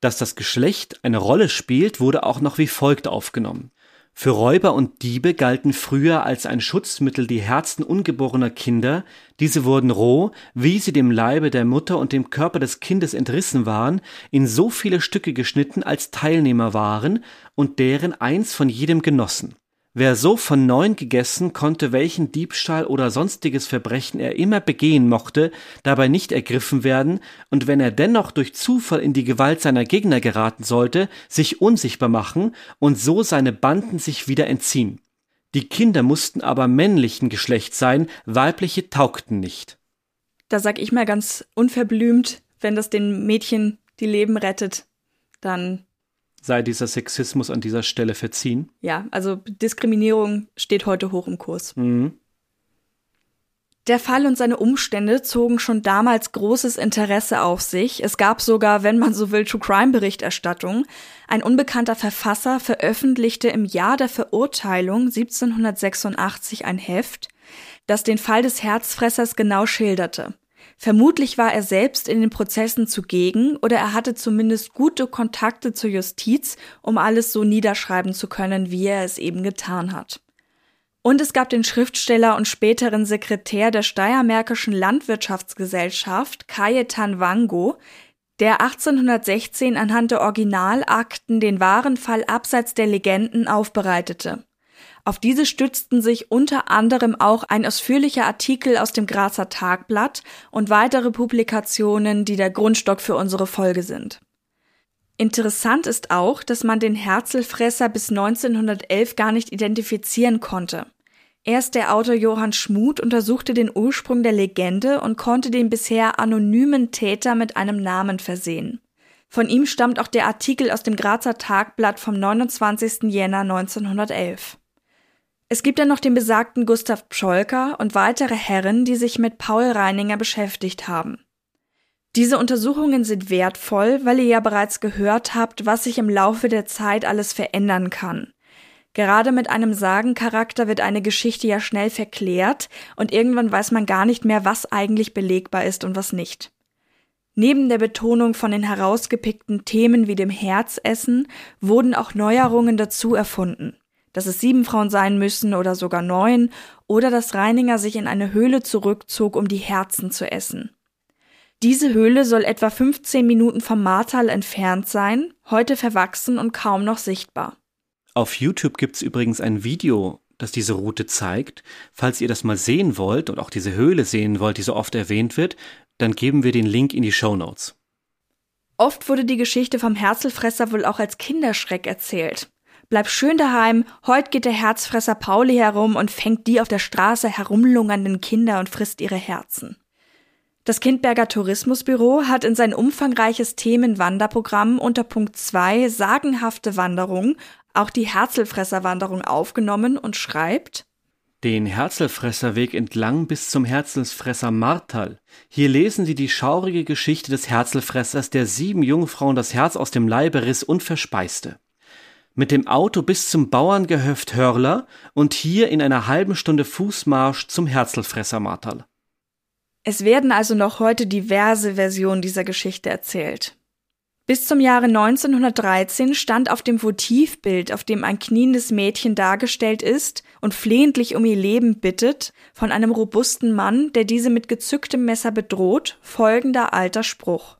Dass das Geschlecht eine Rolle spielt, wurde auch noch wie folgt aufgenommen. Für Räuber und Diebe galten früher als ein Schutzmittel die Herzen ungeborener Kinder, diese wurden roh, wie sie dem Leibe der Mutter und dem Körper des Kindes entrissen waren, in so viele Stücke geschnitten, als Teilnehmer waren und deren eins von jedem genossen. Wer so von neun gegessen, konnte welchen Diebstahl oder sonstiges Verbrechen er immer begehen mochte, dabei nicht ergriffen werden, und wenn er dennoch durch Zufall in die Gewalt seiner Gegner geraten sollte, sich unsichtbar machen und so seine Banden sich wieder entziehen. Die Kinder mussten aber männlichen Geschlechts sein, weibliche taugten nicht. Da sag ich mal ganz unverblümt, wenn das den Mädchen die Leben rettet, dann sei dieser Sexismus an dieser Stelle verziehen. Ja, also Diskriminierung steht heute hoch im Kurs. Mhm. Der Fall und seine Umstände zogen schon damals großes Interesse auf sich. Es gab sogar, wenn man so will, True Crime Berichterstattung. Ein unbekannter Verfasser veröffentlichte im Jahr der Verurteilung 1786 ein Heft, das den Fall des Herzfressers genau schilderte. Vermutlich war er selbst in den Prozessen zugegen oder er hatte zumindest gute Kontakte zur Justiz, um alles so niederschreiben zu können, wie er es eben getan hat. Und es gab den Schriftsteller und späteren Sekretär der Steiermärkischen Landwirtschaftsgesellschaft, Cayetan Wango, der 1816 anhand der Originalakten den wahren Fall abseits der Legenden aufbereitete. Auf diese stützten sich unter anderem auch ein ausführlicher Artikel aus dem Grazer Tagblatt und weitere Publikationen, die der Grundstock für unsere Folge sind. Interessant ist auch, dass man den Herzelfresser bis 1911 gar nicht identifizieren konnte. Erst der Autor Johann Schmuth untersuchte den Ursprung der Legende und konnte den bisher anonymen Täter mit einem Namen versehen. Von ihm stammt auch der Artikel aus dem Grazer Tagblatt vom 29. Jänner 1911. Es gibt dann noch den besagten Gustav Pscholker und weitere Herren, die sich mit Paul Reininger beschäftigt haben. Diese Untersuchungen sind wertvoll, weil ihr ja bereits gehört habt, was sich im Laufe der Zeit alles verändern kann. Gerade mit einem Sagencharakter wird eine Geschichte ja schnell verklärt und irgendwann weiß man gar nicht mehr, was eigentlich belegbar ist und was nicht. Neben der Betonung von den herausgepickten Themen wie dem Herzessen wurden auch Neuerungen dazu erfunden dass es sieben Frauen sein müssen oder sogar neun, oder dass Reininger sich in eine Höhle zurückzog, um die Herzen zu essen. Diese Höhle soll etwa 15 Minuten vom Martal entfernt sein, heute verwachsen und kaum noch sichtbar. Auf YouTube gibt's übrigens ein Video, das diese Route zeigt. Falls ihr das mal sehen wollt und auch diese Höhle sehen wollt, die so oft erwähnt wird, dann geben wir den Link in die Show Notes. Oft wurde die Geschichte vom Herzelfresser wohl auch als Kinderschreck erzählt. Bleib schön daheim, heut geht der Herzfresser Pauli herum und fängt die auf der Straße herumlungernden Kinder und frisst ihre Herzen. Das Kindberger Tourismusbüro hat in sein umfangreiches Themenwanderprogramm unter Punkt 2 sagenhafte Wanderung auch die Herzelfresserwanderung aufgenommen und schreibt den Herzelfresserweg entlang bis zum Herzelsfresser Martal. Hier lesen Sie die schaurige Geschichte des Herzelfressers, der sieben Jungfrauen das Herz aus dem Leibe riss und verspeiste mit dem Auto bis zum Bauerngehöft Hörler und hier in einer halben Stunde Fußmarsch zum Herzelfresser Martal. Es werden also noch heute diverse Versionen dieser Geschichte erzählt. Bis zum Jahre 1913 stand auf dem Votivbild, auf dem ein kniendes Mädchen dargestellt ist und flehentlich um ihr Leben bittet, von einem robusten Mann, der diese mit gezücktem Messer bedroht, folgender alter Spruch.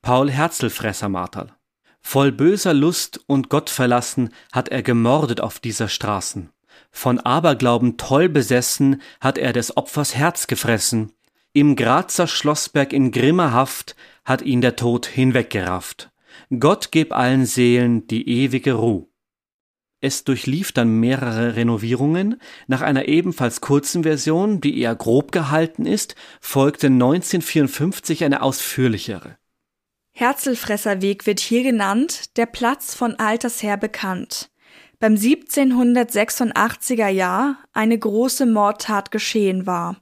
Paul Herzelfresser Martal. Voll böser Lust und Gottverlassen hat er gemordet auf dieser Straßen. Von Aberglauben toll besessen hat er des Opfers Herz gefressen. Im Grazer Schlossberg in grimmer Haft hat ihn der Tod hinweggerafft. Gott geb allen Seelen die ewige Ruh. Es durchlief dann mehrere Renovierungen. Nach einer ebenfalls kurzen Version, die eher grob gehalten ist, folgte 1954 eine ausführlichere. Herzelfresserweg wird hier genannt, der Platz von alters her bekannt. Beim 1786er Jahr eine große Mordtat geschehen war.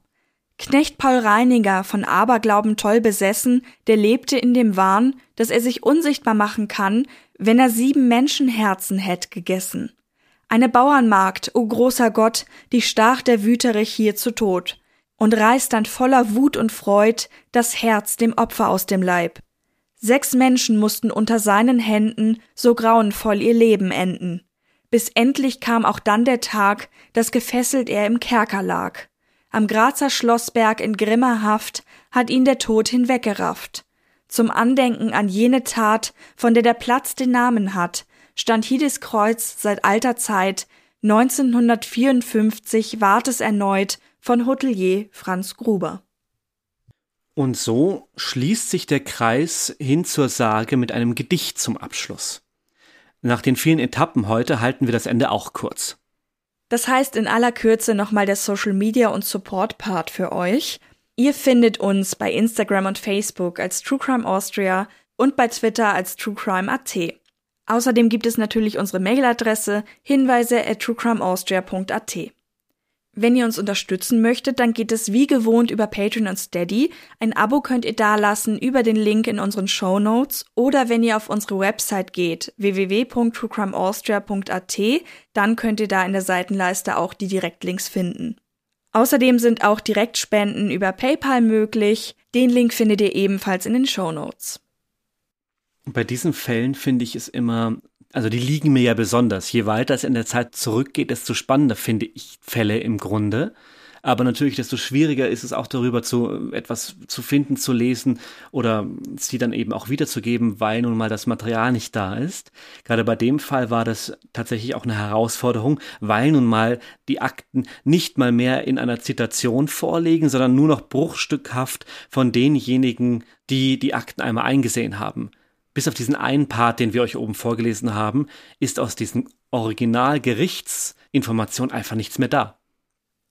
Knecht Paul Reiniger, von Aberglauben toll besessen, der lebte in dem Wahn, dass er sich unsichtbar machen kann, wenn er sieben Menschenherzen hätt gegessen. Eine Bauernmagd, o großer Gott, die stach der Wüterich hier zu Tod und reißt dann voller Wut und Freud das Herz dem Opfer aus dem Leib. Sechs Menschen mussten unter seinen Händen so grauenvoll ihr Leben enden. bis endlich kam auch dann der Tag, dass gefesselt er im Kerker lag. Am Grazer Schlossberg in grimmer Haft hat ihn der Tod hinweggerafft. Zum Andenken an jene Tat, von der der Platz den Namen hat, stand Hiedes Kreuz seit alter Zeit, 1954 ward es erneut von Hotelier Franz Gruber. Und so schließt sich der Kreis hin zur Sage mit einem Gedicht zum Abschluss. Nach den vielen Etappen heute halten wir das Ende auch kurz. Das heißt in aller Kürze nochmal der Social Media und Support Part für euch. Ihr findet uns bei Instagram und Facebook als True Crime Austria und bei Twitter als True Crime AT. Außerdem gibt es natürlich unsere Mailadresse hinweise at truecrimeaustria.at. Wenn ihr uns unterstützen möchtet, dann geht es wie gewohnt über Patreon und Steady. Ein Abo könnt ihr dalassen über den Link in unseren Show Notes oder wenn ihr auf unsere Website geht, www.truecrimeaustria.at, dann könnt ihr da in der Seitenleiste auch die Direktlinks finden. Außerdem sind auch Direktspenden über PayPal möglich. Den Link findet ihr ebenfalls in den Show Notes. Bei diesen Fällen finde ich es immer also die liegen mir ja besonders. Je weiter es in der Zeit zurückgeht, desto spannender finde ich Fälle im Grunde. Aber natürlich, desto schwieriger ist es auch darüber zu etwas zu finden, zu lesen oder sie dann eben auch wiederzugeben, weil nun mal das Material nicht da ist. Gerade bei dem Fall war das tatsächlich auch eine Herausforderung, weil nun mal die Akten nicht mal mehr in einer Zitation vorliegen, sondern nur noch bruchstückhaft von denjenigen, die die Akten einmal eingesehen haben bis auf diesen einen Part, den wir euch oben vorgelesen haben, ist aus diesen Originalgerichtsinformationen einfach nichts mehr da.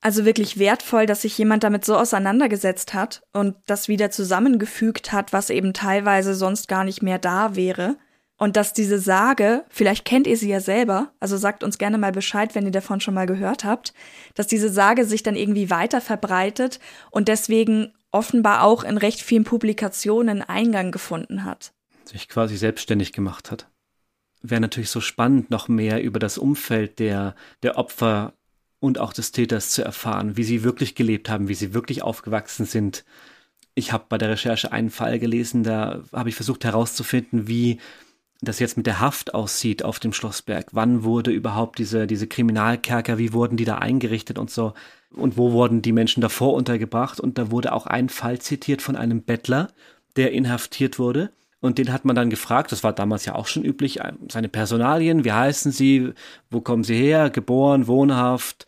Also wirklich wertvoll, dass sich jemand damit so auseinandergesetzt hat und das wieder zusammengefügt hat, was eben teilweise sonst gar nicht mehr da wäre. Und dass diese Sage, vielleicht kennt ihr sie ja selber, also sagt uns gerne mal Bescheid, wenn ihr davon schon mal gehört habt, dass diese Sage sich dann irgendwie weiter verbreitet und deswegen offenbar auch in recht vielen Publikationen Eingang gefunden hat sich quasi selbstständig gemacht hat. Wäre natürlich so spannend, noch mehr über das Umfeld der, der Opfer und auch des Täters zu erfahren, wie sie wirklich gelebt haben, wie sie wirklich aufgewachsen sind. Ich habe bei der Recherche einen Fall gelesen, da habe ich versucht herauszufinden, wie das jetzt mit der Haft aussieht auf dem Schlossberg. Wann wurde überhaupt diese, diese Kriminalkerker, wie wurden die da eingerichtet und so? Und wo wurden die Menschen davor untergebracht? Und da wurde auch ein Fall zitiert von einem Bettler, der inhaftiert wurde und den hat man dann gefragt, das war damals ja auch schon üblich, äh, seine Personalien, wie heißen Sie, wo kommen Sie her, geboren, wohnhaft.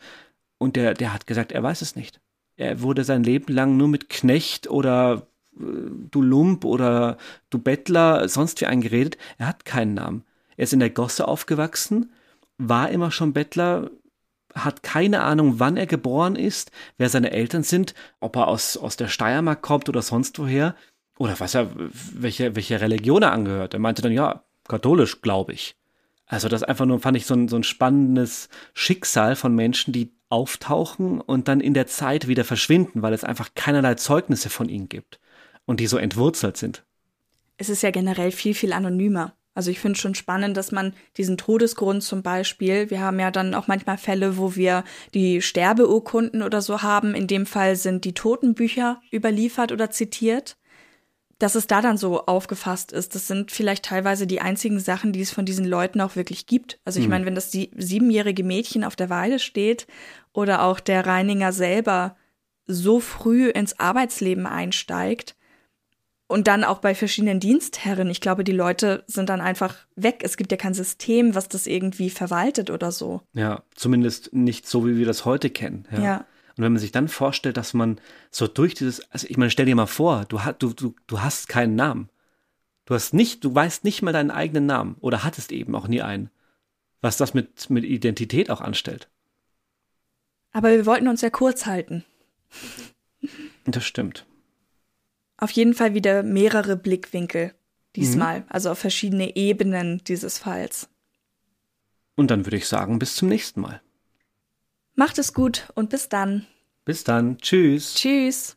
Und der, der hat gesagt, er weiß es nicht. Er wurde sein Leben lang nur mit Knecht oder äh, du Lump oder du Bettler sonst wie eingeredet. Er hat keinen Namen. Er ist in der Gosse aufgewachsen, war immer schon Bettler, hat keine Ahnung, wann er geboren ist, wer seine Eltern sind, ob er aus, aus der Steiermark kommt oder sonst woher oder was er, welche, welche Religion er angehört. Er meinte dann, ja, katholisch, glaube ich. Also das einfach nur, fand ich so ein, so ein spannendes Schicksal von Menschen, die auftauchen und dann in der Zeit wieder verschwinden, weil es einfach keinerlei Zeugnisse von ihnen gibt und die so entwurzelt sind. Es ist ja generell viel, viel anonymer. Also ich finde schon spannend, dass man diesen Todesgrund zum Beispiel, wir haben ja dann auch manchmal Fälle, wo wir die Sterbeurkunden oder so haben. In dem Fall sind die Totenbücher überliefert oder zitiert dass es da dann so aufgefasst ist. Das sind vielleicht teilweise die einzigen Sachen, die es von diesen Leuten auch wirklich gibt. Also ich mhm. meine, wenn das die siebenjährige Mädchen auf der Weide steht oder auch der Reininger selber so früh ins Arbeitsleben einsteigt und dann auch bei verschiedenen Dienstherren, ich glaube, die Leute sind dann einfach weg. Es gibt ja kein System, was das irgendwie verwaltet oder so. Ja, zumindest nicht so, wie wir das heute kennen. ja. ja. Und wenn man sich dann vorstellt, dass man so durch dieses, also ich meine, stell dir mal vor, du, du, du, du hast keinen Namen. Du hast nicht, du weißt nicht mal deinen eigenen Namen oder hattest eben auch nie einen. Was das mit, mit Identität auch anstellt. Aber wir wollten uns ja kurz halten. Das stimmt. Auf jeden Fall wieder mehrere Blickwinkel diesmal, mhm. also auf verschiedene Ebenen dieses Falls. Und dann würde ich sagen, bis zum nächsten Mal. Macht es gut und bis dann. Bis dann. Tschüss. Tschüss.